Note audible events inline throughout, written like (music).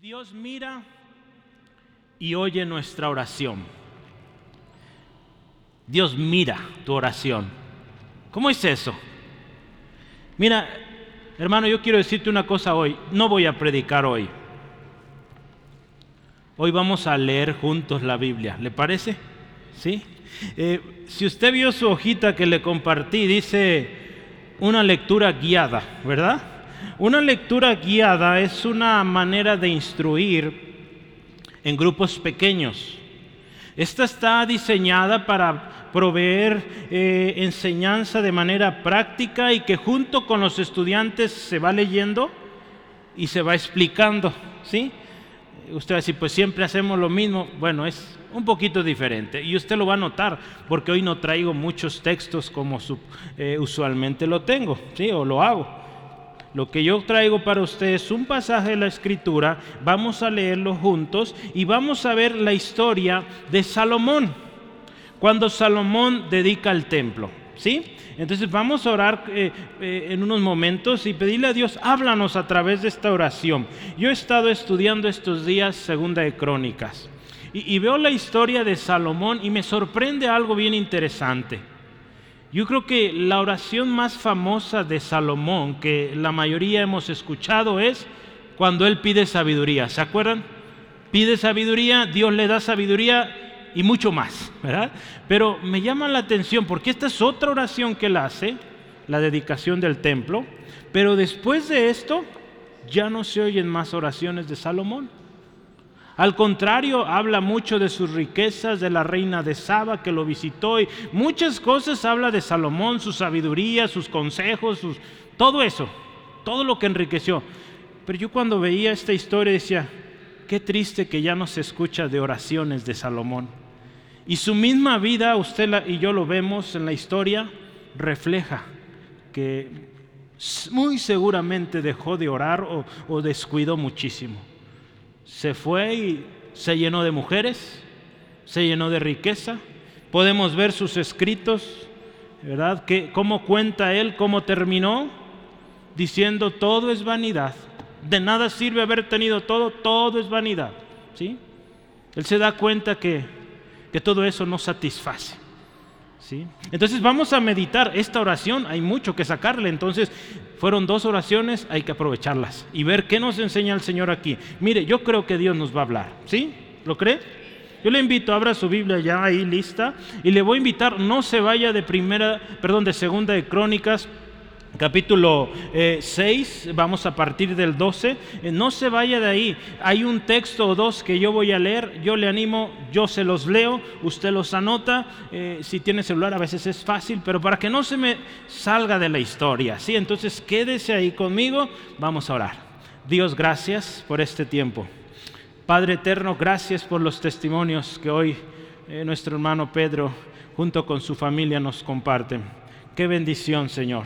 Dios mira y oye nuestra oración. Dios mira tu oración. ¿Cómo es eso? Mira, hermano, yo quiero decirte una cosa hoy. No voy a predicar hoy. Hoy vamos a leer juntos la Biblia. ¿Le parece? ¿Sí? Eh, si usted vio su hojita que le compartí, dice una lectura guiada, ¿verdad? Una lectura guiada es una manera de instruir en grupos pequeños. Esta está diseñada para proveer eh, enseñanza de manera práctica y que junto con los estudiantes se va leyendo y se va explicando, ¿sí? Usted va a decir, pues siempre hacemos lo mismo. Bueno, es un poquito diferente. Y usted lo va a notar, porque hoy no traigo muchos textos como eh, usualmente lo tengo, ¿sí? O lo hago. Lo que yo traigo para ustedes es un pasaje de la escritura, vamos a leerlo juntos y vamos a ver la historia de Salomón, cuando Salomón dedica el templo. ¿Sí? Entonces vamos a orar eh, eh, en unos momentos y pedirle a Dios, háblanos a través de esta oración. Yo he estado estudiando estos días Segunda de Crónicas y veo la historia de Salomón y me sorprende algo bien interesante. Yo creo que la oración más famosa de Salomón, que la mayoría hemos escuchado, es cuando él pide sabiduría. ¿Se acuerdan? Pide sabiduría, Dios le da sabiduría y mucho más, ¿verdad? Pero me llama la atención porque esta es otra oración que él hace, la dedicación del templo, pero después de esto ya no se oyen más oraciones de Salomón. Al contrario, habla mucho de sus riquezas, de la reina de Saba que lo visitó y muchas cosas habla de Salomón, su sabiduría, sus consejos, todo eso, todo lo que enriqueció. Pero yo cuando veía esta historia decía, qué triste que ya no se escucha de oraciones de Salomón. Y su misma vida, usted y yo lo vemos en la historia, refleja que muy seguramente dejó de orar o, descuidó muchísimo se fue y se llenó de mujeres, se llenó de riqueza. Podemos ver sus escritos, ¿verdad? Que, ¿Cómo cuenta él cómo terminó? Diciendo, todo es vanidad. De nada sirve haber tenido todo, todo es vanidad. ¿sí? Él se da cuenta que, que todo eso no satisface. ¿Sí? Entonces vamos a meditar esta oración, hay mucho que sacarle. Entonces fueron dos oraciones, hay que aprovecharlas y ver qué nos enseña el Señor aquí. Mire, yo creo que Dios nos va a hablar, ¿sí? ¿Lo cree? Yo le invito, abra su Biblia ya ahí lista y le voy a invitar, no se vaya de primera, perdón, de segunda de Crónicas capítulo 6, eh, vamos a partir del 12. Eh, no se vaya de ahí. Hay un texto o dos que yo voy a leer. Yo le animo, yo se los leo, usted los anota. Eh, si tiene celular a veces es fácil, pero para que no se me salga de la historia. ¿sí? Entonces quédese ahí conmigo. Vamos a orar. Dios, gracias por este tiempo. Padre eterno, gracias por los testimonios que hoy nuestro hermano Pedro junto con su familia nos comparten. Qué bendición, Señor.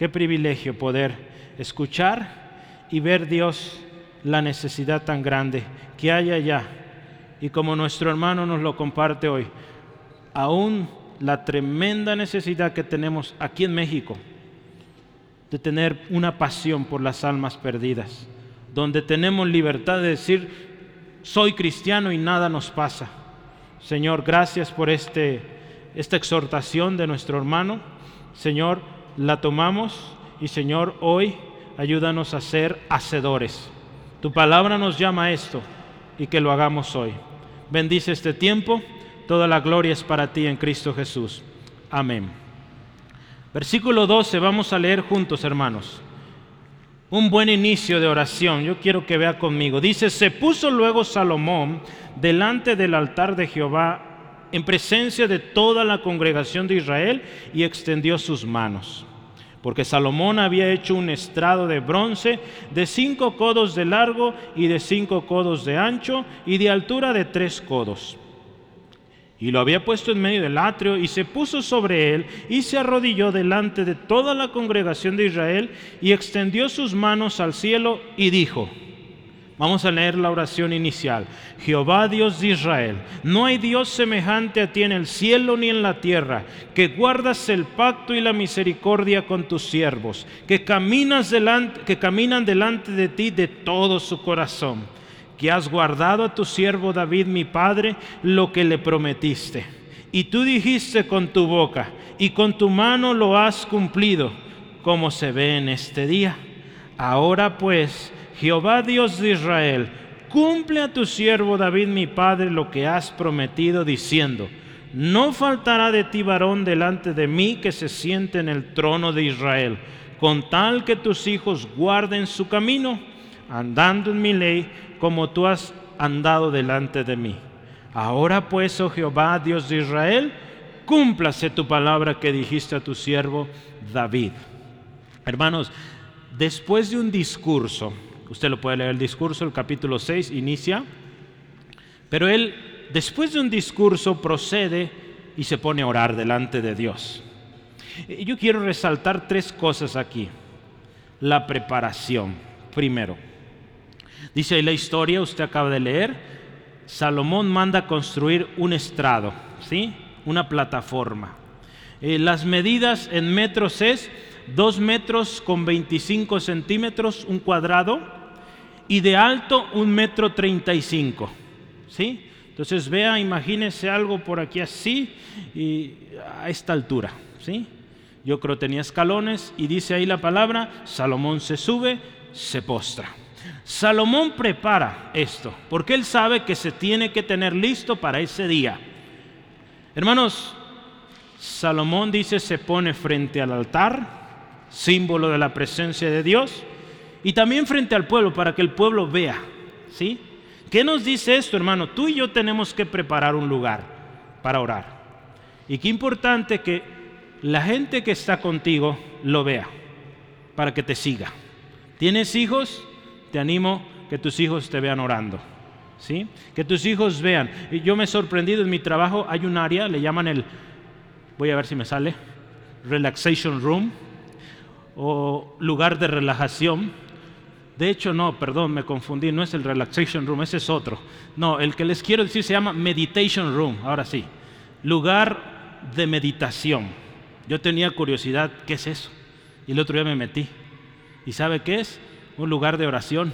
Qué privilegio poder escuchar y ver Dios la necesidad tan grande que hay allá. Y como nuestro hermano nos lo comparte hoy, aún la tremenda necesidad que tenemos aquí en México de tener una pasión por las almas perdidas, donde tenemos libertad de decir, soy cristiano y nada nos pasa. Señor, gracias por este, esta exhortación de nuestro hermano. Señor, la tomamos y Señor, hoy ayúdanos a ser hacedores. Tu palabra nos llama a esto y que lo hagamos hoy. Bendice este tiempo, toda la gloria es para ti en Cristo Jesús. Amén. Versículo 12, vamos a leer juntos, hermanos. Un buen inicio de oración, yo quiero que vea conmigo. Dice, se puso luego Salomón delante del altar de Jehová en presencia de toda la congregación de Israel y extendió sus manos. Porque Salomón había hecho un estrado de bronce de cinco codos de largo y de cinco codos de ancho y de altura de tres codos. Y lo había puesto en medio del atrio y se puso sobre él y se arrodilló delante de toda la congregación de Israel y extendió sus manos al cielo y dijo, Vamos a leer la oración inicial. Jehová Dios de Israel, no hay Dios semejante a ti en el cielo ni en la tierra, que guardas el pacto y la misericordia con tus siervos, que, caminas delante, que caminan delante de ti de todo su corazón porque has guardado a tu siervo David mi padre lo que le prometiste. Y tú dijiste con tu boca, y con tu mano lo has cumplido, como se ve en este día. Ahora pues, Jehová Dios de Israel, cumple a tu siervo David mi padre lo que has prometido, diciendo, no faltará de ti varón delante de mí que se siente en el trono de Israel, con tal que tus hijos guarden su camino, andando en mi ley, como tú has andado delante de mí. Ahora pues, oh Jehová, Dios de Israel, cúmplase tu palabra que dijiste a tu siervo David. Hermanos, después de un discurso, usted lo puede leer el discurso, el capítulo 6 inicia, pero él después de un discurso procede y se pone a orar delante de Dios. Yo quiero resaltar tres cosas aquí. La preparación, primero. Dice ahí la historia, usted acaba de leer, Salomón manda construir un estrado, ¿sí? Una plataforma. Eh, las medidas en metros es 2 metros con 25 centímetros, un cuadrado, y de alto un metro 35, ¿sí? Entonces vea, imagínese algo por aquí así y a esta altura, ¿sí? Yo creo tenía escalones y dice ahí la palabra, Salomón se sube, se postra. Salomón prepara esto, porque él sabe que se tiene que tener listo para ese día. Hermanos, Salomón dice se pone frente al altar, símbolo de la presencia de Dios, y también frente al pueblo para que el pueblo vea, ¿sí? ¿Qué nos dice esto, hermano? Tú y yo tenemos que preparar un lugar para orar. Y qué importante que la gente que está contigo lo vea, para que te siga. ¿Tienes hijos? Te animo que tus hijos te vean orando. ¿Sí? Que tus hijos vean. Y yo me he sorprendido en mi trabajo, hay un área, le llaman el, voy a ver si me sale, relaxation room o lugar de relajación de hecho, no, perdón, me confundí, no es el relaxation room, ese es otro. No, el que les quiero decir se llama meditation room, ahora sí. Lugar de meditación. Yo tenía curiosidad, ¿qué es eso? Y el otro día me metí. ¿Y sabe qué es? Un lugar de oración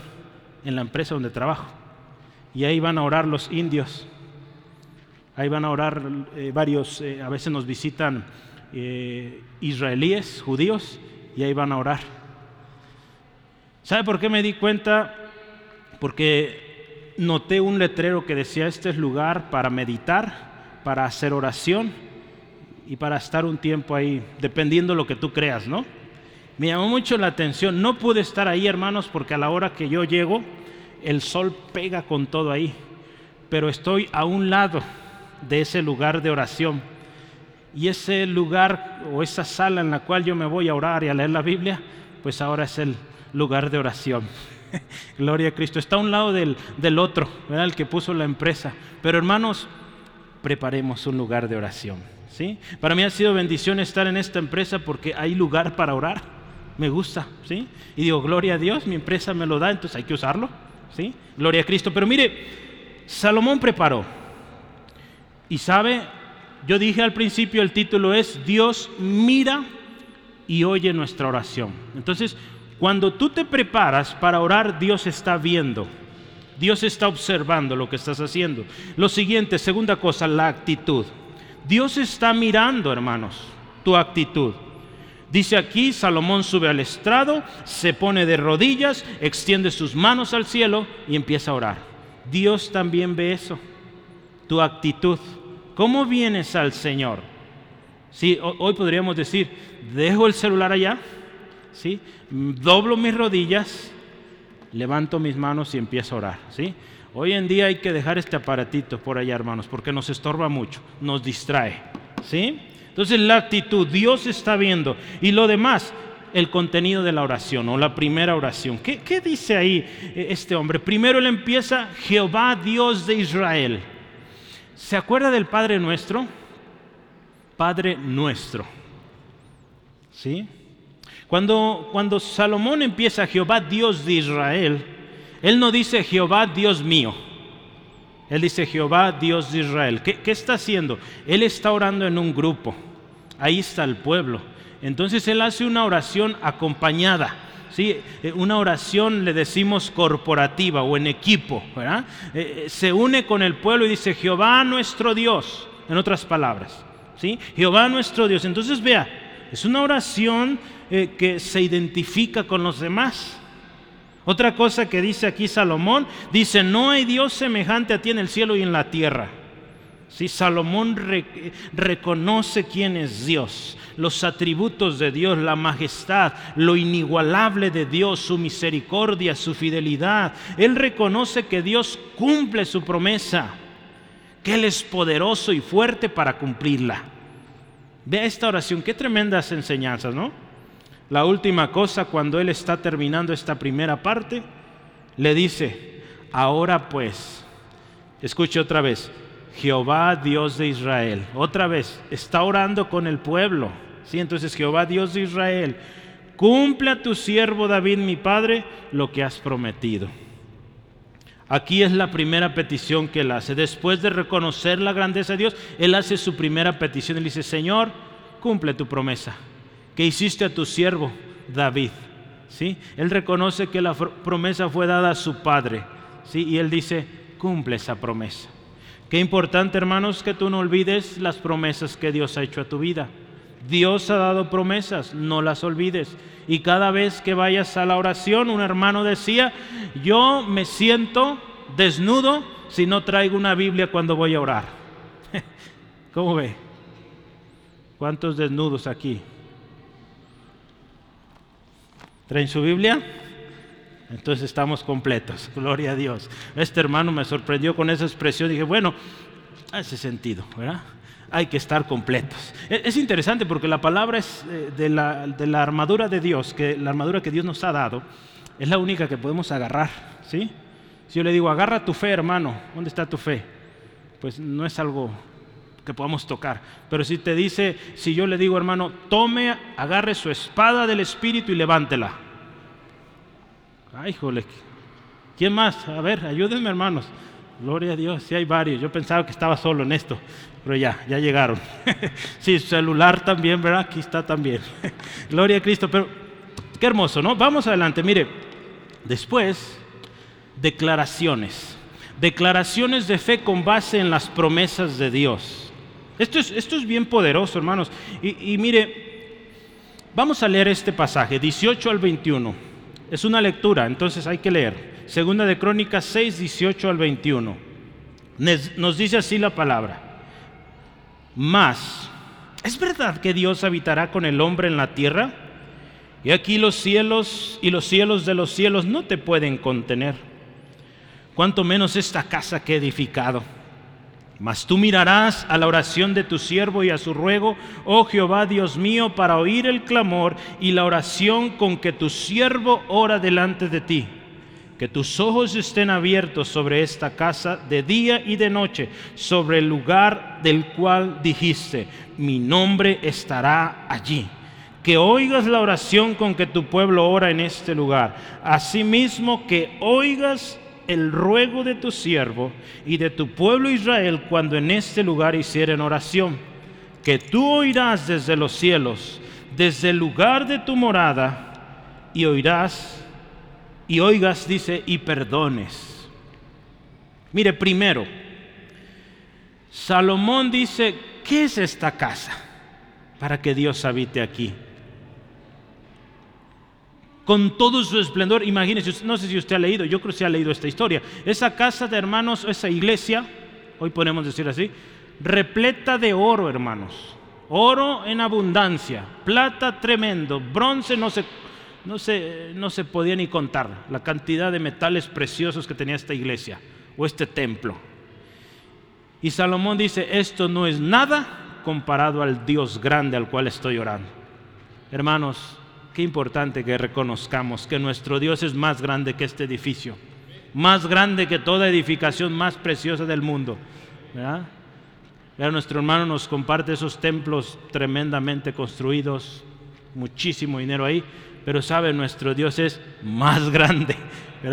en la empresa donde trabajo. Y ahí van a orar los indios. Ahí van a orar eh, varios, eh, a veces nos visitan eh, israelíes, judíos, y ahí van a orar. ¿Sabe por qué me di cuenta? Porque noté un letrero que decía, este es lugar para meditar, para hacer oración y para estar un tiempo ahí, dependiendo de lo que tú creas, ¿no? Me llamó mucho la atención. No pude estar ahí, hermanos, porque a la hora que yo llego, el sol pega con todo ahí. Pero estoy a un lado de ese lugar de oración. Y ese lugar o esa sala en la cual yo me voy a orar y a leer la Biblia, pues ahora es el lugar de oración. Gloria a Cristo. Está a un lado del, otro, el que puso la empresa. Pero hermanos, preparemos un lugar de oración. ¿sí? Para mí ha sido bendición estar en esta empresa porque hay lugar para orar. Me gusta. ¿sí? Y digo, gloria a Dios, mi empresa me lo da, entonces hay que usarlo. ¿sí? Gloria a Cristo. Pero mire, Salomón preparó. Y sabe, yo dije al principio, el título es Dios mira y oye nuestra oración. Entonces, cuando tú te preparas para orar, Dios está viendo. Dios está observando lo que estás haciendo. Lo siguiente, segunda cosa, la actitud. Dios está mirando, hermanos, tu actitud. Dice aquí, Salomón sube al estrado, se pone de rodillas, extiende sus manos al cielo y empieza a orar. Dios también ve eso, tu actitud. ¿Cómo vienes al Señor? Sí, hoy podríamos decir, dejo el celular allá, ¿sí? Doblo mis rodillas, levanto mis manos y empiezo a orar, ¿sí? Hoy en día hay que dejar este aparatito por allá, hermanos, porque nos estorba mucho, nos distrae, ¿sí? Entonces la actitud, Dios está viendo. Y lo demás, el contenido de la oración o la primera oración. ¿Qué, ¿Qué, dice ahí eh, este hombre? Primero él empieza, Jehová Dios de Israel. ¿Se acuerda del Padre nuestro? Padre nuestro. ¿Sí? Cuando, cuando Salomón empieza Jehová Dios de Israel, él no dice Jehová Dios mío. Él dice Jehová Dios de Israel. ¿Qué, ¿Qué, está haciendo? Él está orando en un grupo. Ahí está el pueblo. Entonces él hace una oración acompañada ¿sí? Eh, una oración le decimos corporativa o en equipo, ¿verdad? Eh, eh, se une con el pueblo y dice, Jehová nuestro Dios, en otras palabras, ¿sí? Jehová nuestro Dios. Entonces vea, es una oración que se identifica con los demás. Otra cosa que dice aquí Salomón, dice, no hay Dios semejante a ti en el cielo y en la tierra. Si Salomón reconoce quién es Dios, los atributos de Dios, la majestad, lo inigualable de Dios, su misericordia, su fidelidad. Él reconoce que Dios cumple su promesa, que Él es poderoso y fuerte para cumplirla. Vea esta oración, qué tremendas enseñanzas, ¿no? La última cosa, cuando Él está terminando esta primera parte, le dice, ahora pues, escuche otra vez, Jehová Dios de Israel. Otra vez, está orando con el pueblo. ¿sí? Entonces Jehová Dios de Israel, cumple a tu siervo David, mi padre, lo que has prometido. Aquí es la primera petición que él hace. Después de reconocer la grandeza de Dios, él hace su primera petición. Él dice, Señor, cumple tu promesa que hiciste a tu siervo David. ¿Sí? Él reconoce que la promesa fue dada a su padre. ¿sí? Y él dice, cumple esa promesa. Qué importante, hermanos, que tú no olvides las promesas que Dios ha hecho a tu vida. Dios ha dado promesas, no las olvides. Y cada vez que vayas a la oración, un hermano decía, yo me siento desnudo si no traigo una Biblia cuando voy a orar. (laughs) ¿Cómo ve? ¿Cuántos desnudos aquí? ¿Traen su Biblia? Entonces estamos completos, (laughs) gloria a Dios. Este hermano me sorprendió con esa expresión, dije, bueno, hace sentido, ¿verdad? Hay que estar completos. E-, es interesante porque la palabra es eh, de la, de la armadura de Dios, que la armadura que Dios nos ha dado, es la única que podemos agarrar, ¿sí? Si yo le digo, agarra tu fe, hermano, ¿dónde está tu fe? Pues no es algo que podamos tocar. Pero si te dice, si yo le digo, hermano, tome, agarre su espada del Espíritu y levántela. Ay, jole. ¿Quién más? A ver, ayúdenme, hermanos. Gloria a Dios, sí hay varios. Yo pensaba que estaba solo en esto, pero ya, ya llegaron. (laughs) sí, celular también, ¿verdad? Aquí está también. (laughs) Gloria a Cristo, pero qué hermoso, ¿no? Vamos adelante, mire. Después, declaraciones. Declaraciones de fe con base en las promesas de Dios. Esto es, esto es bien poderoso, hermanos. Y, mire, vamos a leer este pasaje, 18 al 21. Es una lectura, entonces hay que leer. Segunda de Crónicas 6, 18 al 21. Nos dice así la palabra. Más, ¿es verdad que Dios habitará con el hombre en la tierra? Y aquí los cielos y los cielos de los cielos no te pueden contener. Cuanto menos esta casa que he edificado mas tú mirarás a la oración de tu siervo y a su ruego, oh Jehová Dios mío, para oír el clamor y la oración con que tu siervo ora delante de ti. Que tus ojos estén abiertos sobre esta casa de día y de noche, sobre el lugar del cual dijiste, mi nombre estará allí. Que oigas la oración con que tu pueblo ora en este lugar. Asimismo, que oigas el ruego de tu siervo y de tu pueblo Israel cuando en este lugar hicieren oración, que tú oirás desde los cielos, desde el lugar de tu morada, y oirás, y oigas, dice, y perdones. Mire, primero, Salomón dice, ¿qué es esta casa para que Dios habite aquí? Con todo su esplendor. Imagínense, no sé si usted ha leído, yo creo que se ha leído esta historia. Esa casa de hermanos, esa iglesia, hoy podemos decir así, repleta de oro, hermanos. Oro en abundancia, plata tremendo, bronce no se, no se, no se podía ni contar la cantidad de metales preciosos que tenía esta iglesia o este templo. Y Salomón dice, esto no es nada comparado al Dios grande al cual estoy orando. Hermanos, Qué importante que reconozcamos que nuestro Dios es más grande que este edificio, más grande que toda edificación más preciosa del mundo. nuestro hermano nos comparte esos templos tremendamente construidos, muchísimo dinero ahí, pero sabe, nuestro Dios es más grande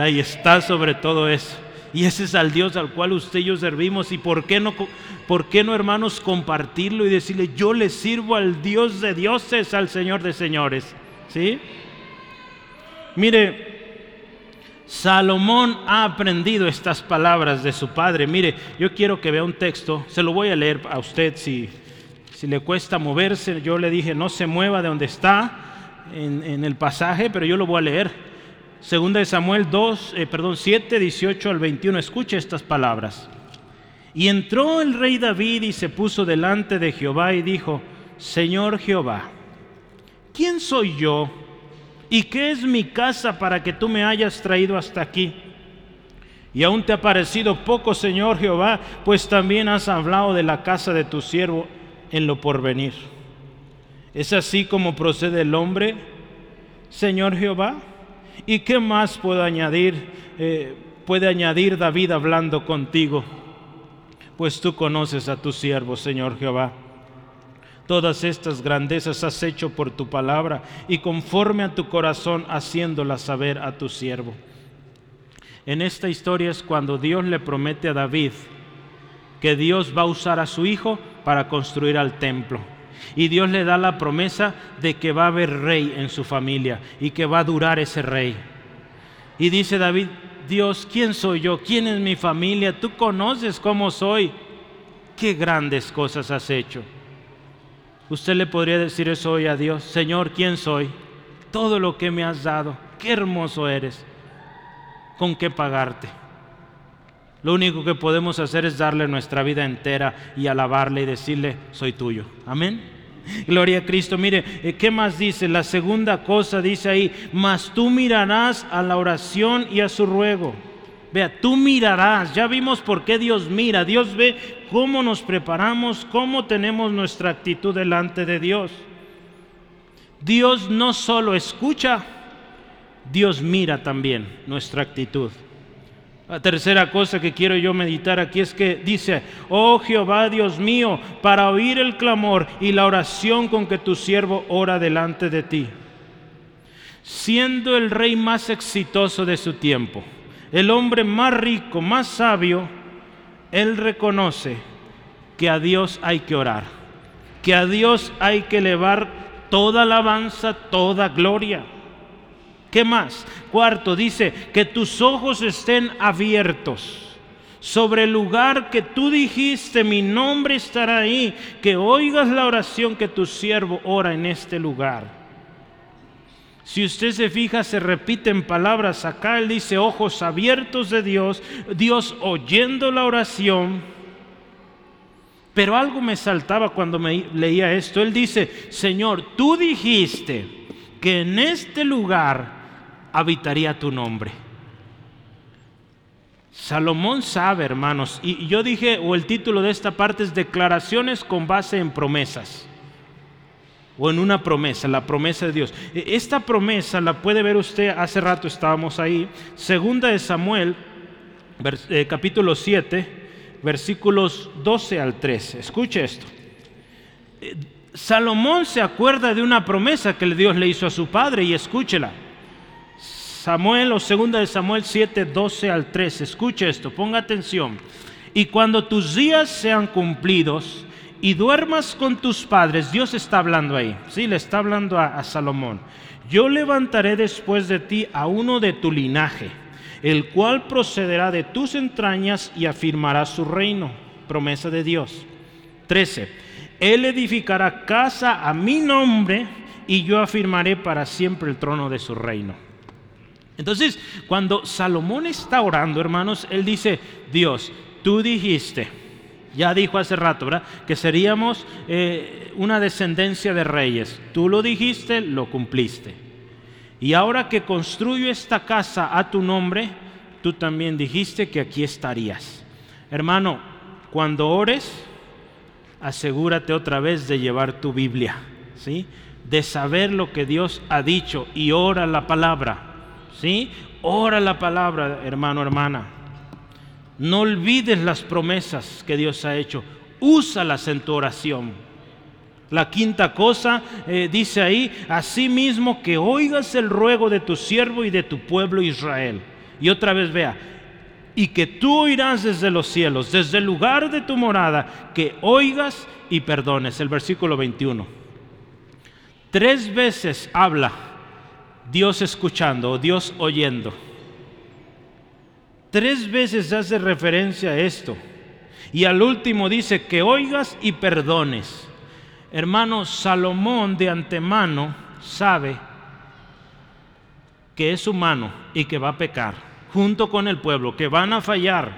y está sobre todo eso. Y ese es al Dios al cual usted y yo servimos. ¿Y por qué no, por qué no hermanos, compartirlo y decirle, yo le sirvo al Dios de dioses, al Señor de señores? ¿Sí? Mire, Salomón ha aprendido estas palabras de su padre. Mire, yo quiero que vea un texto, se lo voy a leer a usted si, si le cuesta moverse. Yo le dije, no se mueva de donde está en, en el pasaje, pero yo lo voy a leer. Segunda de Samuel 2, eh, perdón, 7, 18 al 21. Escuche estas palabras. Y entró el rey David y se puso delante de Jehová y dijo, Señor Jehová, ¿quién soy yo? ¿Y qué es mi casa para que tú me hayas traído hasta aquí? Y aún te ha parecido poco, Señor Jehová, pues también has hablado de la casa de tu siervo en lo porvenir. ¿Es así como procede el hombre, Señor Jehová? ¿Y qué más puedo añadir? Eh, puede añadir David hablando contigo, pues tú conoces a tu siervo, Señor Jehová. Todas estas grandezas has hecho por tu palabra y conforme a tu corazón haciéndolas saber a tu siervo. En esta historia es cuando Dios le promete a David que Dios va a usar a su hijo para construir al templo. Y Dios le da la promesa de que va a haber rey en su familia y que va a durar ese rey. Y dice David, Dios, ¿quién soy yo? ¿Quién es mi familia? Tú conoces cómo soy. Qué grandes cosas has hecho. Usted le podría decir eso hoy a Dios, Señor, ¿quién soy? Todo lo que me has dado, qué hermoso eres. ¿Con qué pagarte? Lo único que podemos hacer es darle nuestra vida entera y alabarle y decirle, soy tuyo. Amén. Gloria a Cristo. Mire, eh, ¿qué más dice? La segunda cosa dice ahí, mas tú mirarás a la oración y a su ruego. Vea, tú mirarás, ya vimos por qué Dios mira, Dios ve cómo nos preparamos, cómo tenemos nuestra actitud delante de Dios. Dios no solo escucha, Dios mira también nuestra actitud. La tercera cosa que quiero yo meditar aquí es que dice, oh Jehová Dios mío, para oír el clamor y la oración con que tu siervo ora delante de ti. Siendo el rey más exitoso de su tiempo, el hombre más rico, más sabio, él reconoce que a Dios hay que orar, que a Dios hay que elevar toda alabanza, toda gloria. ¿Qué más? Cuarto, dice, que tus ojos estén abiertos sobre el lugar que tú dijiste, mi nombre estará ahí, que oigas la oración que tu siervo ora en este lugar. Si usted se fija, se repiten palabras acá. Él dice ojos abiertos de Dios, Dios oyendo la oración. Pero algo me saltaba cuando me leía esto. Él dice, Señor, tú dijiste que en este lugar habitaría tu nombre. Salomón sabe, hermanos, y yo dije, o el título de esta parte es Declaraciones con base en promesas o en una promesa, la promesa de Dios. E, esta promesa la puede ver usted, hace rato estábamos ahí, segunda de Samuel, eh, capítulo 7, versículos 12 al 13. Escuche esto. Eh, Salomón se acuerda de una promesa que Dios le hizo a su padre y escúchela. Samuel o segunda de Samuel 7, 12 al 13. Escuche esto, ponga atención. Y cuando tus días sean cumplidos, y duermas con tus padres, Dios está hablando ahí, sí, le está hablando a, Salomón. Yo levantaré después de ti a uno de tu linaje, el cual procederá de tus entrañas y afirmará su reino. Promesa de Dios. 13. Él edificará casa a mi nombre y yo afirmaré para siempre el trono de su reino. Entonces, cuando Salomón está orando, hermanos, él dice, Dios, tú dijiste, ya dijo hace rato, ¿verdad? Que seríamos eh, una descendencia de reyes. Tú lo dijiste, lo cumpliste. Y ahora que construyo esta casa a tu nombre, tú también dijiste que aquí estarías. Hermano, cuando ores, asegúrate otra vez de llevar tu Biblia, ¿sí? De saber lo que Dios ha dicho y ora la palabra, ¿sí? Ora la palabra, hermano, hermana. No olvides las promesas que Dios ha hecho. Úsalas en tu oración. La quinta cosa eh, dice ahí, asimismo que oigas el ruego de tu siervo y de tu pueblo Israel. Y otra vez vea, y que tú oirás desde los cielos, desde el lugar de tu morada, que oigas y perdones. El versículo 21. Tres veces habla Dios escuchando o Dios oyendo. Tres veces hace referencia a esto. Y al último dice que oigas y perdones. Hermano, Salomón de antemano sabe que es humano y que va a pecar, junto con el pueblo, que van a fallar,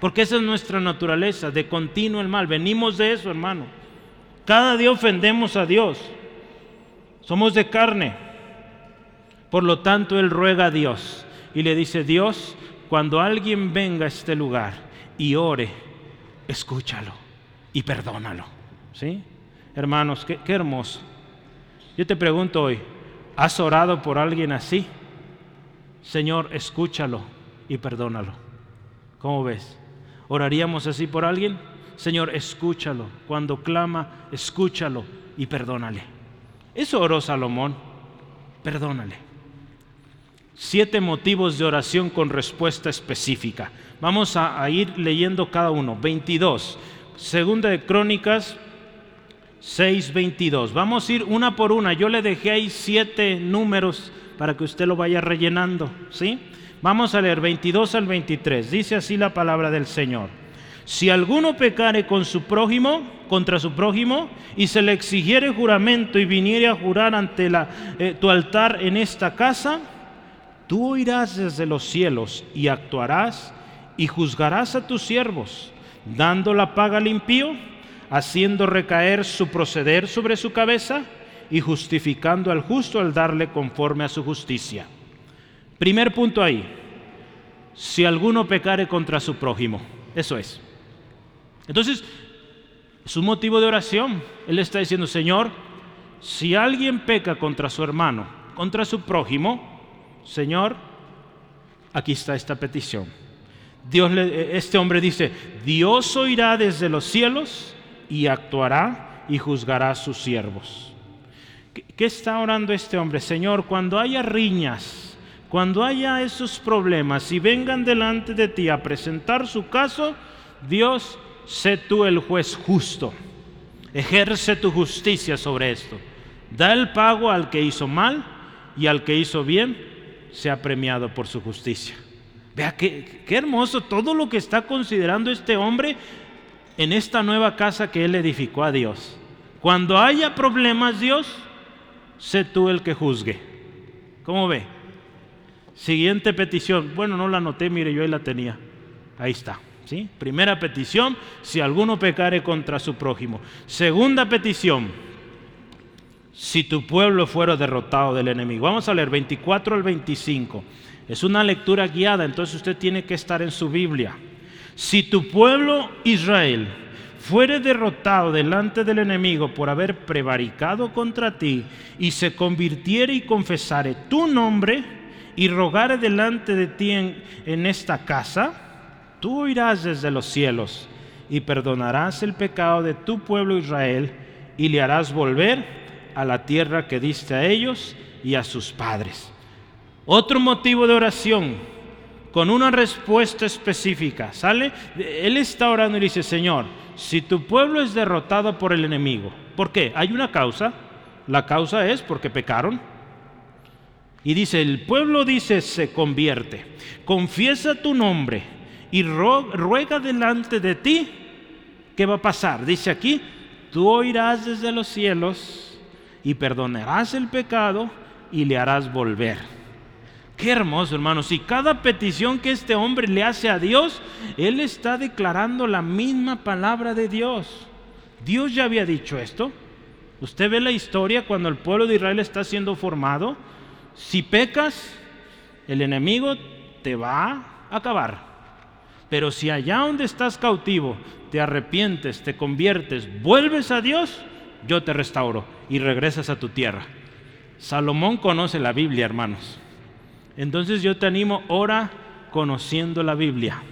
porque esa es nuestra naturaleza, de continuo el mal. Venimos de eso, hermano. Cada día ofendemos a Dios. Somos de carne. Por lo tanto, Él ruega a Dios y le dice, Dios, cuando alguien venga a este lugar y ore, escúchalo y perdónalo. ¿Sí? Hermanos, qué, qué hermoso. Yo te pregunto hoy, ¿has orado por alguien así? Señor, escúchalo y perdónalo. ¿Cómo ves? ¿Oraríamos así por alguien? Señor, escúchalo. Cuando clama, escúchalo y perdónale. Eso oró Salomón. Perdónale. Siete motivos de oración con respuesta específica. Vamos a, ir leyendo cada uno. 22. Segunda de Crónicas 6:22. Vamos a ir una por una. Yo le dejé ahí siete números para que usted lo vaya rellenando, ¿sí? Vamos a leer 22 al 23. Dice así la palabra del Señor. Si alguno pecare con su prójimo, contra su prójimo, y se le exigiere juramento y viniere a jurar ante la, eh, tu altar en esta casa, tú oirás desde los cielos y actuarás y juzgarás a tus siervos, dando la paga al impío, haciendo recaer su proceder sobre su cabeza y justificando al justo al darle conforme a su justicia. Primer punto ahí, si alguno pecare contra su prójimo, eso es. Entonces, es un motivo de oración. Él está diciendo, Señor, si alguien peca contra su hermano, contra su prójimo, Señor, aquí está esta petición. Dios este hombre dice, Dios oirá desde los cielos y actuará y juzgará a sus siervos. ¿Qué está orando este hombre? Señor, cuando haya riñas, cuando haya esos problemas y vengan delante de ti a presentar su caso, Dios, sé tú el juez justo. Ejerce tu justicia sobre esto. Da el pago al que hizo mal y al que hizo bien sea premiado por su justicia. Vea qué, qué hermoso todo lo que está considerando este hombre en esta nueva casa que él edificó a Dios. Cuando haya problemas, Dios, sé tú el que juzgue. ¿Cómo ve? Siguiente petición. Bueno, no la anoté, mire, yo ahí la tenía. Ahí está. ¿sí? Primera petición, si alguno pecare contra su prójimo. Segunda petición, si tu pueblo fuera derrotado del enemigo. Vamos a leer 24 al 25. Es una lectura guiada, entonces usted tiene que estar en su Biblia. Si tu pueblo Israel fuere derrotado delante del enemigo por haber prevaricado contra ti, y se convirtiere y confesare tu nombre, y rogare delante de ti en, en esta casa, tú oirás desde los cielos, y perdonarás el pecado de tu pueblo Israel, y le harás volver a la tierra que diste a ellos y a sus padres. Otro motivo de oración, con una respuesta específica, ¿sale? Él está orando y dice, Señor, si tu pueblo es derrotado por el enemigo, ¿por qué? Hay una causa. La causa es porque pecaron. Y dice, el pueblo dice, se convierte. Confiesa tu nombre y ruega delante de ti. ¿Qué va a pasar? Dice aquí, tú oirás desde los cielos y perdonarás el pecado y le harás volver. Qué hermoso, hermano. Si cada petición que este hombre le hace a Dios, él está declarando la misma palabra de Dios. Dios ya había dicho esto. Usted ve la historia cuando el pueblo de Israel está siendo formado. Si pecas, el enemigo te va a acabar. Pero si allá donde estás cautivo te arrepientes, te conviertes, vuelves a Dios, yo te restauro y regresas a tu tierra. Salomón conoce la Biblia, hermanos. Entonces yo te animo, ora conociendo la Biblia.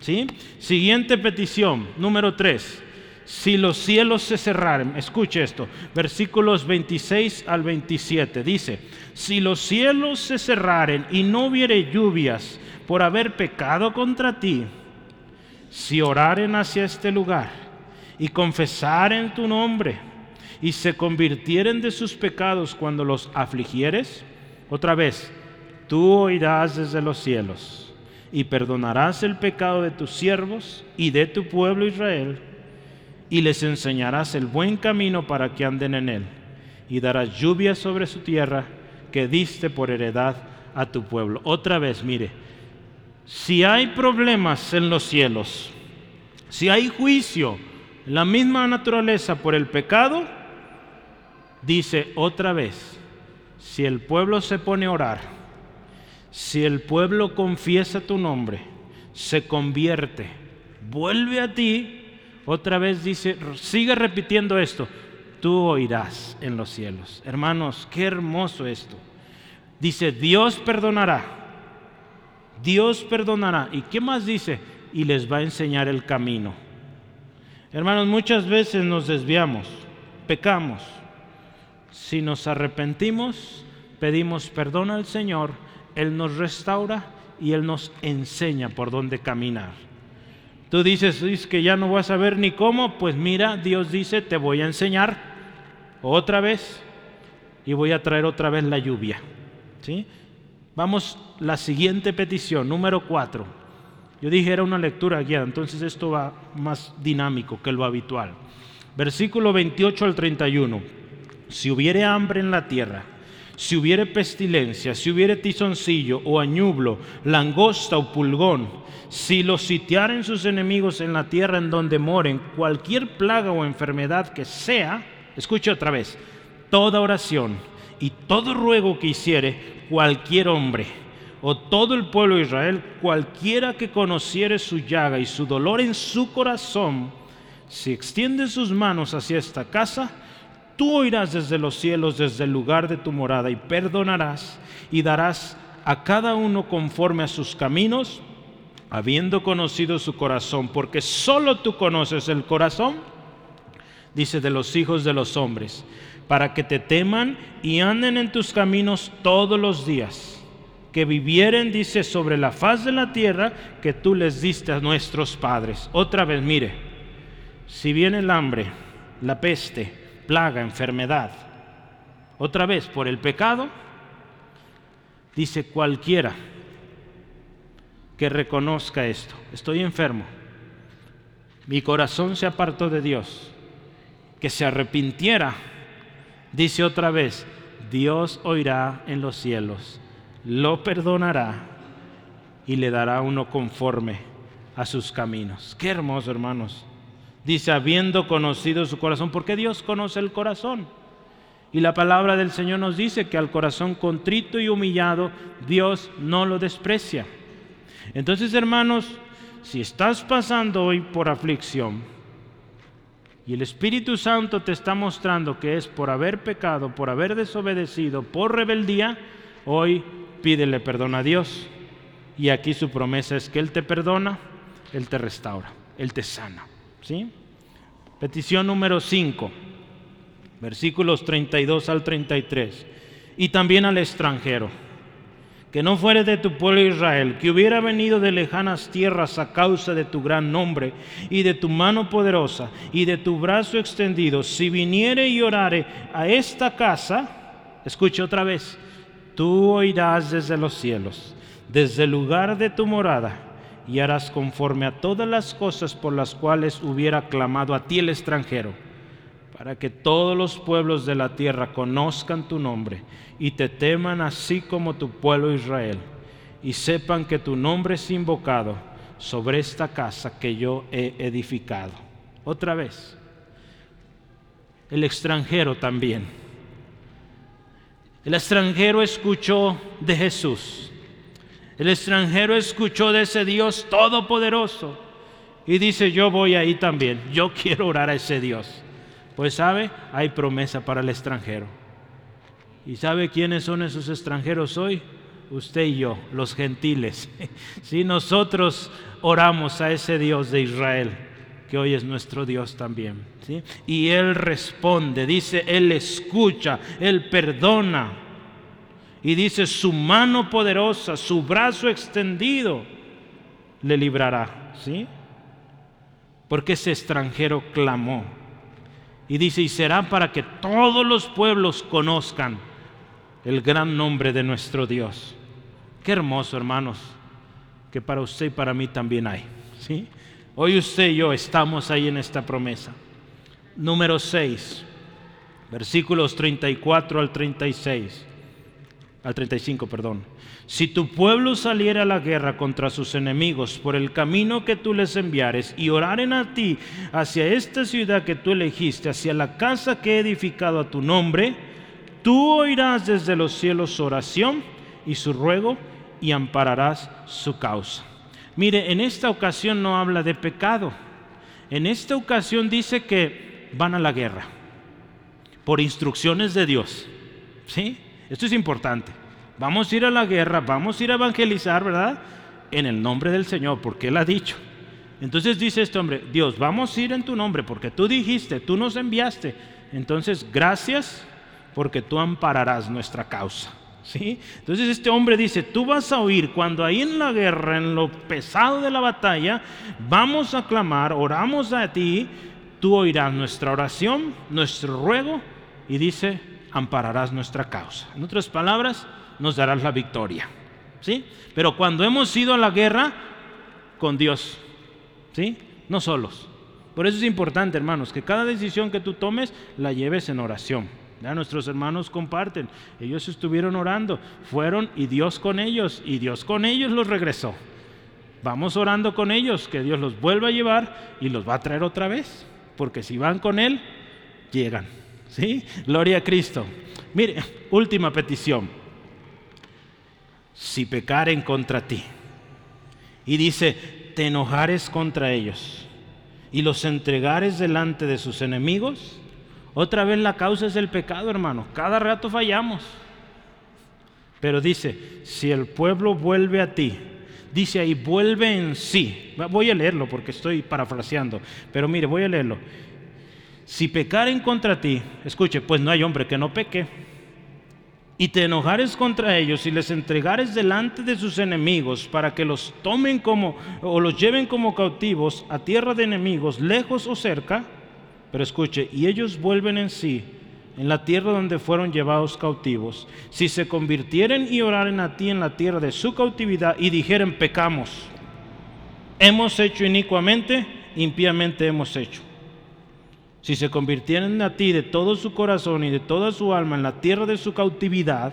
¿Sí? Siguiente petición, número 3. Si los cielos se cerraren, escuche esto, versículos 26 al 27, dice, si los cielos se cerraren y no hubiere lluvias por haber pecado contra ti, si oraren hacia este lugar y confesaren tu nombre y se convirtieren de sus pecados cuando los afligieres, Otra vez, tú oirás desde los cielos y perdonarás el pecado de tus siervos y de tu pueblo Israel, y les enseñarás el buen camino para que anden en él, y darás lluvia sobre su tierra que diste por heredad a tu pueblo. Otra vez, mire, si hay problemas en los cielos, si hay juicio, la misma naturaleza por el pecado, dice otra vez, si el pueblo se pone a orar, si el pueblo confiesa tu nombre, se convierte, vuelve a ti, otra vez dice, sigue repitiendo esto, tú oirás en los cielos. Hermanos, qué hermoso esto. Dice, Dios perdonará, Dios perdonará. ¿Y qué más dice? Y les va a enseñar el camino. Hermanos, muchas veces nos desviamos, pecamos. Si nos arrepentimos, pedimos perdón al Señor, Él nos restaura y Él nos enseña por dónde caminar. Tú dices, es que ya no voy a saber ni cómo, pues mira, Dios dice, te voy a enseñar otra vez y voy a traer otra vez la lluvia. ¿Sí? Vamos, la siguiente petición, número cuatro. Yo dije era una lectura guiada, entonces esto va más dinámico que lo habitual. Versículo 28 al 31 si hubiere hambre en la tierra, si hubiere pestilencia, si hubiere tizoncillo o añublo, langosta o pulgón, si los sitiaren sus enemigos en la tierra en donde moren, cualquier plaga o enfermedad que sea, escuche otra vez, toda oración y todo ruego que hiciere cualquier hombre o todo el pueblo de Israel, cualquiera que conociere su llaga y su dolor en su corazón, si extiende sus manos hacia esta casa, Tú oirás desde los cielos, desde el lugar de tu morada, y perdonarás y darás a cada uno conforme a sus caminos, habiendo conocido su corazón, porque solo tú conoces el corazón, dice, de los hijos de los hombres, para que te teman y anden en tus caminos todos los días, que vivieren, dice, sobre la faz de la tierra que tú les diste a nuestros padres. Otra vez, mire, si viene el hambre, la peste, plaga, enfermedad. Otra vez, por el pecado, dice cualquiera que reconozca esto, estoy enfermo, mi corazón se apartó de Dios, que se arrepintiera, dice otra vez, Dios oirá en los cielos, lo perdonará y le dará uno conforme a sus caminos. Qué hermoso, hermanos. Dice, habiendo conocido su corazón, porque Dios conoce el corazón. Y la palabra del Señor nos dice que al corazón contrito y humillado Dios no lo desprecia. Entonces, hermanos, si estás pasando hoy por aflicción y el Espíritu Santo te está mostrando que es por haber pecado, por haber desobedecido, por rebeldía, hoy pídele perdón a Dios. Y aquí su promesa es que Él te perdona, Él te restaura, Él te sana. ¿Sí? Petición número 5, versículos 32 al 33. Y también al extranjero, que no fuere de tu pueblo Israel, que hubiera venido de lejanas tierras a causa de tu gran nombre y de tu mano poderosa y de tu brazo extendido, si viniere y orare a esta casa, escuche otra vez, tú oirás desde los cielos, desde el lugar de tu morada y harás conforme a todas las cosas por las cuales hubiera clamado a ti el extranjero, para que todos los pueblos de la tierra conozcan tu nombre y te teman así como tu pueblo Israel, y sepan que tu nombre es invocado sobre esta casa que yo he edificado. Otra vez, el extranjero también. El extranjero escuchó de Jesús el extranjero escuchó de ese Dios todopoderoso y dice, yo voy ahí también, yo (laughs) quiero orar a ese Dios. Pues sabe, hay promesa para el extranjero. ¿Y sabe quiénes son esos extranjeros hoy? Usted y yo, los gentiles. (laughs) Si nosotros oramos a ese Dios de Israel, que hoy es nuestro Dios también. ¿sí? Y Él responde, dice, Él escucha, Él perdona. Y dice, su mano poderosa, su brazo extendido, le librará. ¿Sí? Porque ese extranjero clamó. Y dice, y será para que todos los pueblos conozcan el gran nombre de nuestro Dios. Qué hermoso, hermanos, que para usted y para mí también hay. ¿sí? Hoy usted y yo estamos ahí en esta promesa. Número 6, versículos 34 al 36, al 35, perdón. Si tu pueblo saliera a la guerra contra sus enemigos por el camino que tú les enviares y oraren a ti hacia esta ciudad que tú elegiste, hacia la casa que he edificado a tu nombre, tú oirás desde los cielos su oración y su ruego y ampararás su causa. Mire, en esta ocasión no habla de pecado. En esta ocasión dice que van a la guerra por instrucciones de Dios. ¿Sí? Esto es importante. Vamos a ir a la guerra, vamos a ir a evangelizar, ¿verdad? En el nombre del Señor, porque Él ha dicho. Entonces dice este hombre, Dios, vamos a ir en tu nombre, porque tú dijiste, tú nos enviaste. Entonces, gracias, porque tú ampararás nuestra causa. ¿Sí? Entonces este hombre dice, tú vas a oír cuando ahí en la guerra, en lo pesado de la batalla, vamos a clamar, oramos a ti, tú oirás nuestra oración, nuestro ruego, y dice, ampararás nuestra causa. En otras palabras, nos darás la victoria. ¿Sí? Pero cuando hemos ido a la guerra, con Dios. ¿Sí? No solos. Por eso es importante, hermanos, que cada decisión que tú tomes la lleves en oración. Ya nuestros hermanos comparten. Ellos estuvieron orando, fueron y Dios con ellos, y Dios con ellos los regresó. Vamos orando con ellos, que Dios los vuelva a llevar y los va a traer otra vez. Porque si van con Él, llegan. ¿Sí? Gloria a Cristo. Mire, última petición si pecaren contra ti. Y dice, te enojares contra ellos y los entregares delante de sus enemigos. Otra vez la causa es el pecado, hermano. Cada rato fallamos. Pero dice, si el pueblo vuelve a ti, dice ahí, vuelve en sí. Voy a leerlo porque estoy parafraseando, pero mire, voy a leerlo. Si pecaren contra ti, escuche, pues no hay hombre que no peque. Y te enojares contra ellos y les entregares delante de sus enemigos para que los tomen como o los lleven como cautivos a tierra de enemigos, lejos o cerca, pero escuche, y ellos vuelven en sí en la tierra donde fueron llevados cautivos, si se convirtieren y oraren a ti en la tierra de su cautividad y dijeren pecamos, hemos hecho inicuamente, impíamente hemos hecho si se convirtieran a ti de todo su corazón y de toda su alma en la tierra de su cautividad,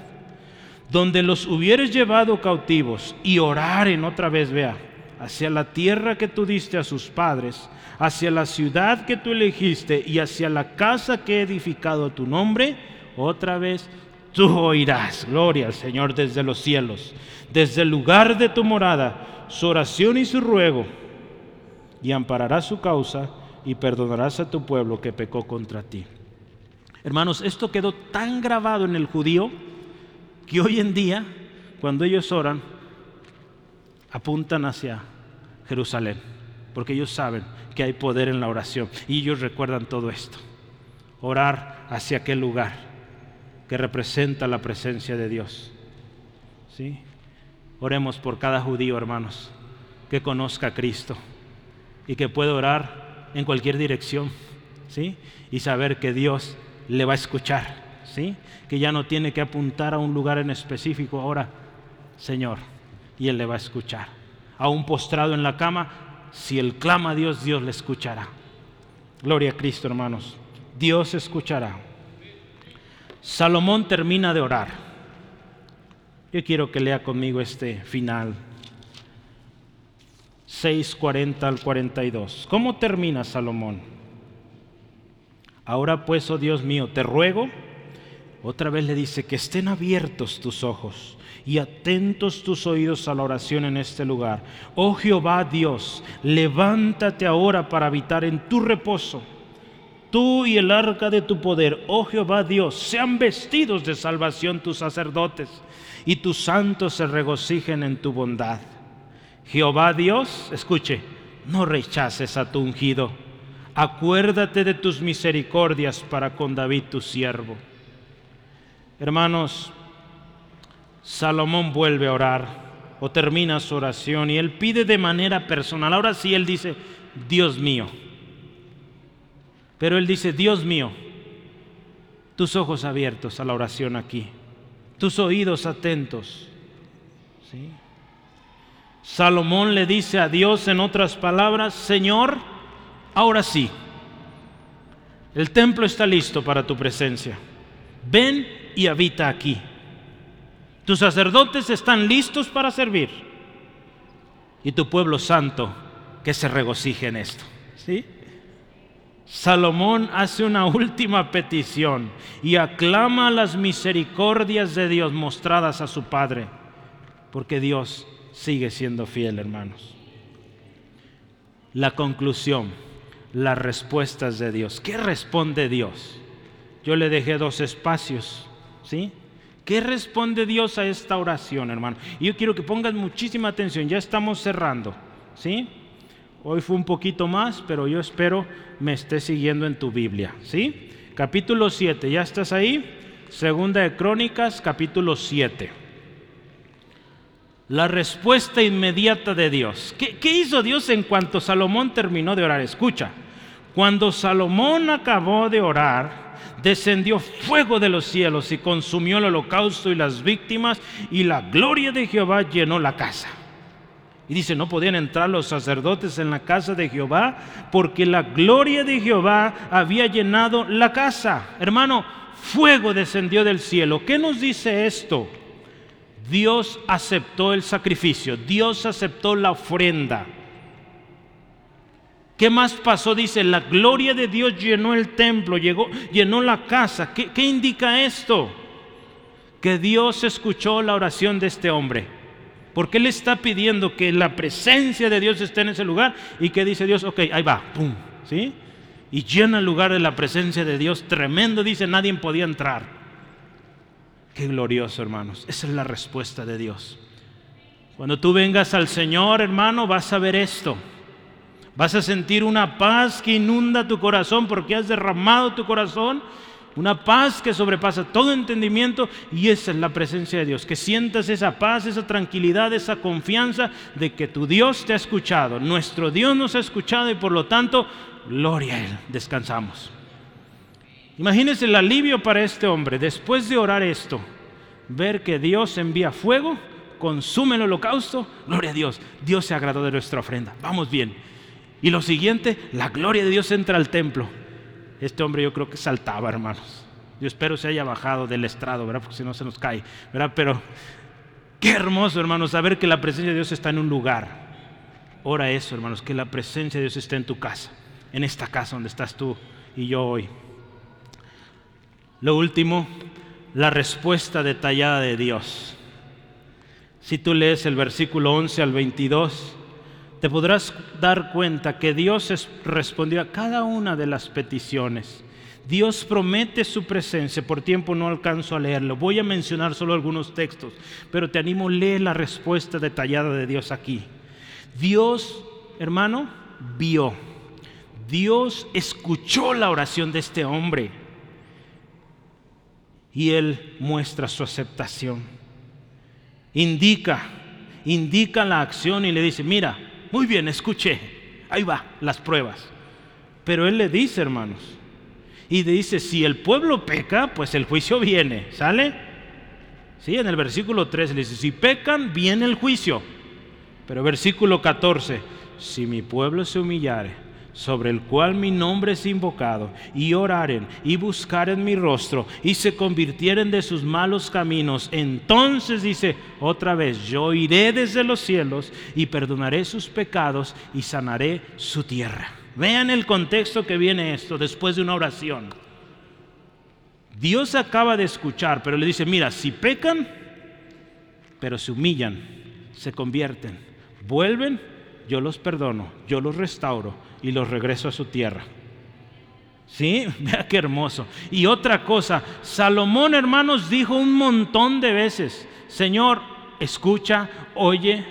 donde los hubieres llevado cautivos y oraren otra vez, vea, hacia la tierra que tú diste a sus padres, hacia la ciudad que tú elegiste y hacia la casa que he edificado a tu nombre, otra vez tú oirás, gloria al Señor desde los cielos, desde el lugar de tu morada, su oración y su ruego, y ampararás su causa y perdonarás a tu pueblo que pecó contra ti. Hermanos, esto quedó tan grabado en el judío que hoy en día, cuando ellos oran, apuntan hacia Jerusalén, porque ellos saben que hay poder en la oración y ellos recuerdan todo esto. Orar hacia aquel lugar que representa la presencia de Dios. ¿Sí? Oremos por cada judío, hermanos, que conozca a Cristo y que pueda orar en cualquier dirección, ¿sí? Y saber que Dios le va a escuchar, ¿sí? Que ya no tiene que apuntar a un lugar en específico ahora, Señor, y Él le va a escuchar. Aún postrado en la cama, si Él clama a Dios, Dios le escuchará. Gloria a Cristo, hermanos. Dios escuchará. Salomón termina de orar. Yo quiero que lea conmigo este final 6:40 al 42. ¿Cómo termina Salomón? Ahora pues, oh Dios mío, te ruego, otra vez le dice, que estén abiertos tus ojos y atentos tus oídos a la oración en este lugar. Oh Jehová Dios, levántate ahora para habitar en tu reposo. Tú y el arca de tu poder, oh Jehová Dios, sean vestidos de salvación tus sacerdotes y tus santos se regocijen en tu bondad. Jehová Dios, escuche, no rechaces a tu ungido. Acuérdate de tus misericordias para con David tu siervo. Hermanos, Salomón vuelve a orar o termina su oración y él pide de manera personal. Ahora sí él dice, Dios mío. Pero él dice, Dios mío, tus ojos abiertos a la oración aquí. tus oídos atentos. ¿Sí? Salomón le dice a Dios en otras palabras, Señor, ahora sí, el templo está listo para tu presencia. Ven y habita aquí. Tus sacerdotes están listos para servir. Y tu pueblo santo que se regocije en esto. ¿Sí? Salomón hace una última petición y aclama las misericordias de Dios mostradas a su Padre, porque Dios sigue siendo fiel, hermanos. La conclusión, las respuestas de Dios. ¿Qué responde Dios? Yo le dejé dos espacios, ¿sí? ¿Qué responde Dios a esta oración, hermano? Y yo quiero que pongas muchísima atención, ya estamos cerrando, ¿sí? Hoy fue un poquito más, pero yo espero me estés siguiendo en tu Biblia, ¿sí? Capítulo 7, ¿ya estás ahí? Segunda de Crónicas, capítulo 7. La respuesta inmediata de Dios. ¿Qué, ¿Qué, hizo Dios en cuanto Salomón terminó de orar? Escucha, cuando Salomón acabó de orar, descendió fuego de los cielos y consumió el holocausto y las víctimas, y la gloria de Jehová llenó la casa. Y dice, no podían entrar los sacerdotes en la casa de Jehová porque la gloria de Jehová había llenado la casa. Hermano, fuego descendió del cielo. ¿Qué nos dice esto? Dios aceptó el sacrificio, Dios aceptó la ofrenda. ¿Qué más pasó? Dice, la gloria de Dios llenó el templo, llegó, llenó la casa. ¿Qué, ¿Qué indica esto? Que Dios escuchó la oración de este hombre. Porque Él está pidiendo que la presencia de Dios esté en ese lugar y que dice Dios, ok, ahí va, pum, ¿sí? Y llena el lugar de la presencia de Dios, tremendo, dice, nadie podía entrar. Glorioso, hermanos. Esa es la respuesta de Dios. Cuando tú vengas al Señor, hermano, vas a ver esto. Vas a sentir una paz que inunda tu corazón porque has derramado tu corazón una paz que sobrepasa todo entendimiento y esa es la presencia de Dios. Que sientas esa paz, esa tranquilidad, esa confianza de que tu Dios te ha escuchado. Nuestro Dios nos ha escuchado y por lo tanto, gloria a Él. Descansamos. Imagínense el alivio para este hombre después de orar esto. Ver que Dios envía fuego, consume el holocausto. Gloria a Dios. Dios se agradó de nuestra ofrenda. Vamos bien. Y lo siguiente, la gloria de Dios entra al templo este hombre yo creo que saltaba, hermanos. Yo espero se haya bajado del estrado, ¿verdad? Porque si no se nos cae, ¿verdad? Pero qué hermoso, hermanos, saber que la presencia de Dios está en un lugar. Ora eso, hermanos, que la presencia de Dios esté en tu casa, en esta casa donde estás tú y yo hoy. Lo último, la respuesta detallada de Dios. Si tú lees el versículo 11 al 22, te podrás dar cuenta que Dios respondió a cada una de las peticiones. Dios promete su presencia, por tiempo no alcanzo a leerlo. Voy a mencionar solo algunos textos, pero te animo, lee la respuesta detallada de Dios aquí. Dios, hermano, vio. Dios escuchó la oración de este hombre y él muestra su aceptación. Indica, indica la acción y le dice, mira, muy bien, escuché. Ahí va, las pruebas. Pero él le dice, hermanos, y dice, si el pueblo peca, pues el juicio viene. ¿Sale? Sí, en el versículo 3 le dice, si pecan, viene el juicio. Pero versículo 14, si mi pueblo se humillare sobre el cual mi nombre es invocado, y oraren y buscaren mi rostro, y se convirtieren de sus malos caminos, entonces dice otra vez, yo iré desde los cielos y perdonaré sus pecados y sanaré su tierra. Vean el contexto que viene esto después de una oración. Dios acaba de escuchar, pero le dice, mira, si pecan, pero se humillan, se convierten, vuelven, yo los perdono, yo los restauro y los regreso a su tierra. ¿Sí? (laughs) Vea qué hermoso. Y otra cosa, Salomón, hermanos, dijo un montón de veces, Señor, escucha, oye,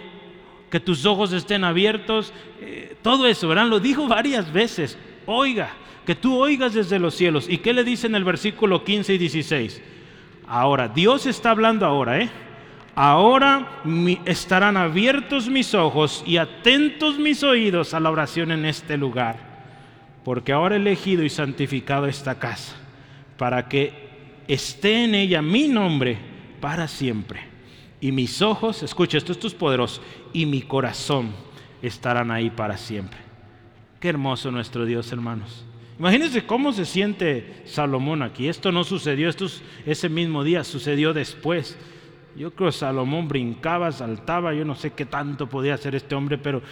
que tus ojos estén abiertos, eh, todo eso, ¿verdad? Lo dijo varias veces, oiga, que tú oigas desde los cielos. ¿Y qué le dice en el versículo 15 y 16? Ahora, Dios está hablando ahora, ¿eh? Ahora estarán abiertos mis ojos y atentos mis oídos a la oración en este lugar, porque ahora he elegido y santificado esta casa, para que esté en ella mi nombre, para siempre. Y mis ojos, escucha, esto, esto es poderoso, y mi corazón estarán ahí para siempre. Qué hermoso nuestro Dios, hermanos. Imagínense cómo se siente Salomón aquí. Esto no sucedió, esto ese mismo día sucedió después. Yo creo que Salomón brincaba, saltaba, yo no sé qué tanto podía hacer este hombre, pero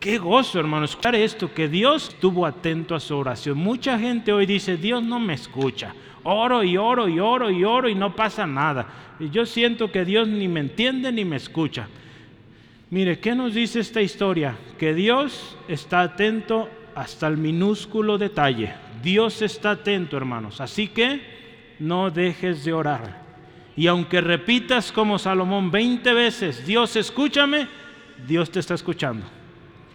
qué gozo, hermano, escuchar esto, que Dios estuvo atento a su oración. Mucha gente hoy dice, Dios no me escucha. Oro y oro y oro y oro y no pasa nada. Y yo siento que Dios ni me entiende ni me escucha. Mire, ¿qué nos dice esta historia? Que Dios está atento hasta el minúsculo detalle. Dios está atento, hermanos. Así que no dejes de orar. Y aunque repitas como Salomón 20 veces, Dios escúchame, Dios te está escuchando.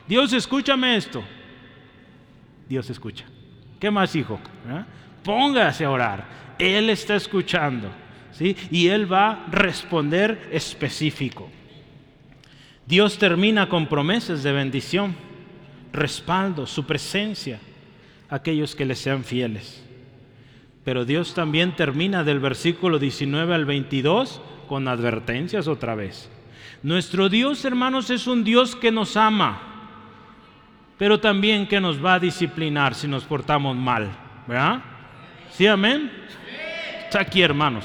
Dios escúchame esto. Dios escucha. ¿Qué más, hijo? ¿Eh? Póngase a orar. Él está escuchando. ¿sí? Y Él va a responder específico. Dios termina con promesas de bendición, respaldo, su presencia a aquellos que le sean fieles. Pero Dios también termina del versículo 19 al 22 con advertencias otra vez. Nuestro Dios, hermanos, es un Dios que nos ama, pero también que nos va a disciplinar si nos portamos mal. ¿Verdad? ¿Sí, amén? Está aquí, hermanos.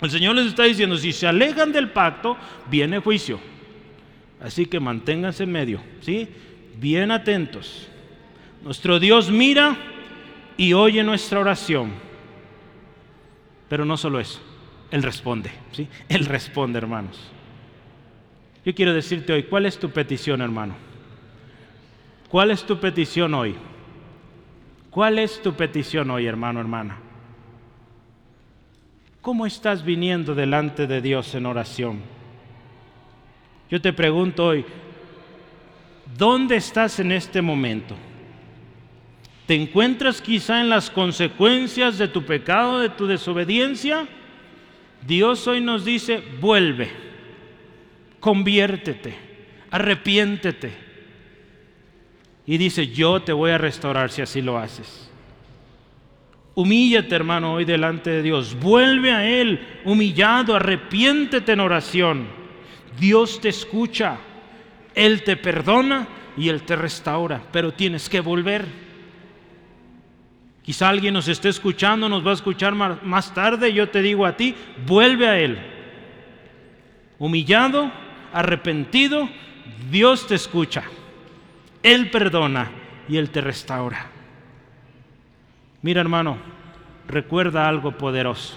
El Señor les está diciendo, si se alejan del pacto, viene juicio. Así que manténganse en medio, ¿sí? Bien atentos. Nuestro Dios mira y oye nuestra oración. Pero no solo eso, Él responde, ¿sí? Él responde, hermanos. Yo quiero decirte hoy, ¿cuál es tu petición, hermano? ¿Cuál es tu petición hoy? ¿Cuál es tu petición hoy, hermano, hermana? ¿Cómo estás viniendo delante de Dios en oración? Yo te pregunto hoy, ¿dónde estás en este momento? ¿Te encuentras quizá en las consecuencias de tu pecado, de tu desobediencia? Dios hoy nos dice, vuelve, conviértete, arrepiéntete. Y dice, yo te voy a restaurar si así lo haces. Humíllate, hermano, hoy delante de Dios. Vuelve a Él, humillado, arrepiéntete en oración. Dios te escucha, Él te perdona y Él te restaura, pero tienes que volver. Quizá alguien nos esté escuchando, nos va a escuchar más tarde. Yo te digo a ti, vuelve a Él. Humillado, arrepentido, Dios te escucha. Él perdona y Él te restaura. Mira hermano, recuerda algo poderoso.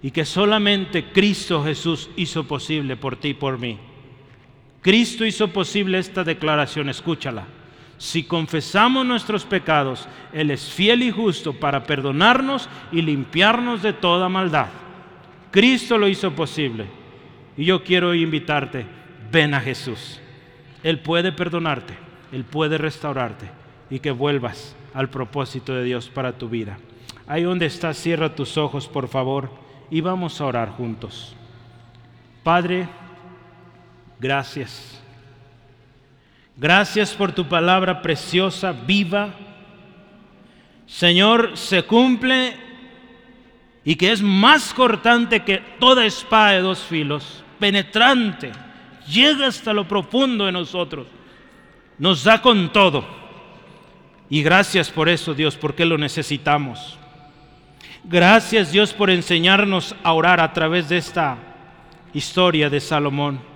Y que solamente Cristo Jesús hizo posible por ti y por mí. Cristo hizo posible esta declaración, escúchala si confesamos nuestros pecados, Él es fiel y justo para perdonarnos y limpiarnos de toda maldad. Cristo lo hizo posible. Y yo quiero invitarte, ven a Jesús. Él puede perdonarte, Él puede restaurarte y que vuelvas al propósito de Dios para tu vida. Ahí donde estás, cierra tus ojos, por favor, y vamos a orar juntos. Padre, gracias Gracias por tu palabra preciosa, viva. Señor, se cumple y que es más cortante que toda espada de dos filos, penetrante, llega hasta lo profundo de nosotros, nos da con todo. Y gracias por eso, Dios, porque lo necesitamos. Gracias, Dios, por enseñarnos a orar a través de esta historia de Salomón.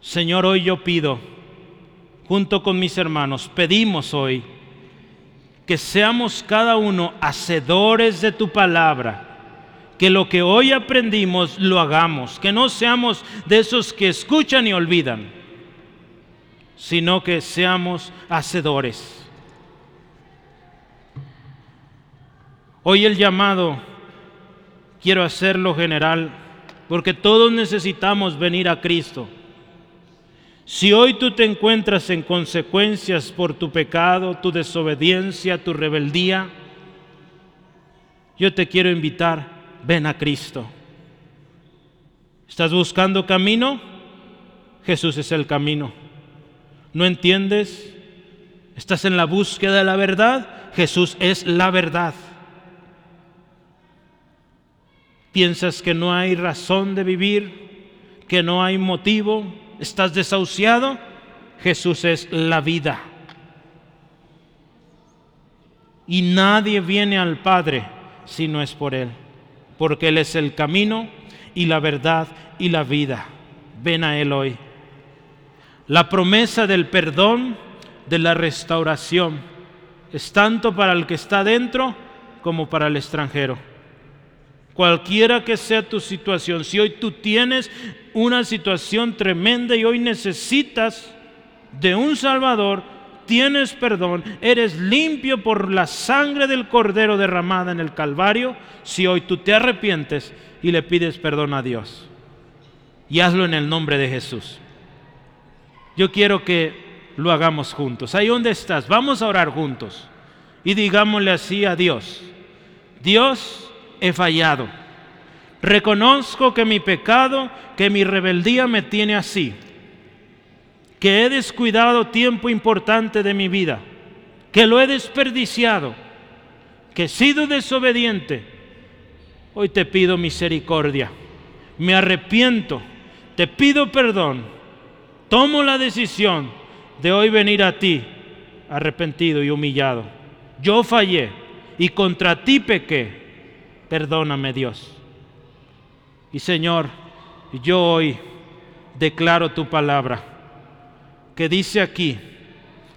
Señor, hoy yo pido, junto con mis hermanos, pedimos hoy que seamos cada uno hacedores de tu palabra, que lo que hoy aprendimos lo hagamos, que no seamos de esos que escuchan y olvidan, sino que seamos hacedores. Hoy el llamado, quiero hacerlo general, porque todos necesitamos venir a Cristo si hoy tú te encuentras en consecuencias por tu pecado, tu desobediencia, tu rebeldía, yo te quiero invitar, ven a Cristo. ¿Estás buscando camino? Jesús es el camino. ¿No entiendes? ¿Estás en la búsqueda de la verdad? Jesús es la verdad. ¿Piensas que no hay razón de vivir? ¿Que no hay motivo? ¿Estás desahuciado? Jesús es la vida. Y nadie viene al Padre si no es por Él, porque Él es el camino y la verdad y la vida. Ven a Él hoy. La promesa del perdón, de la restauración, es tanto para el que está dentro como para el extranjero. Cualquiera que sea tu situación, si hoy tú tienes una situación tremenda y hoy necesitas de un Salvador, tienes perdón, eres limpio por la sangre del Cordero derramada en el Calvario, si hoy tú te arrepientes y le pides perdón a Dios. Y hazlo en el nombre de Jesús. Yo quiero que lo hagamos juntos. Ahí donde estás, vamos a orar juntos. Y digámosle así a Dios. Dios, he fallado. Reconozco que mi pecado, que mi rebeldía me tiene así que he descuidado tiempo importante de mi vida, que lo he desperdiciado, que he sido desobediente. Hoy te pido misericordia, me arrepiento, te pido perdón, tomo la decisión de hoy venir a ti arrepentido y humillado. Yo fallé y contra ti pequé. Perdóname Dios. Y Señor, yo hoy declaro tu palabra que dice aquí,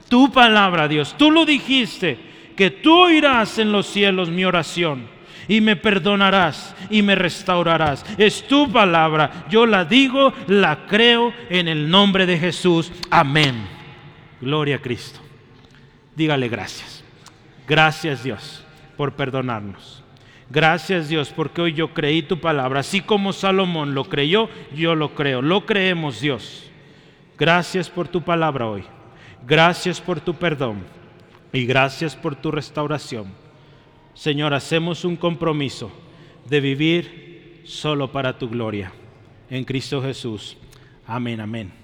tu palabra, Dios, tú lo dijiste, que tú oirás en los cielos mi oración y me perdonarás y me restaurarás. Es tu palabra, yo la digo, la creo en el nombre de Jesús. Amén. Gloria a Cristo. Dígale gracias. Gracias Dios por perdonarnos. Gracias Dios porque hoy yo creí tu palabra. Así como Salomón lo creyó, yo lo creo. Lo creemos Dios. Gracias por tu palabra hoy. Gracias por tu perdón. Y gracias por tu restauración. Señor, hacemos un compromiso de vivir solo para tu gloria. En Cristo Jesús. Amén, amén.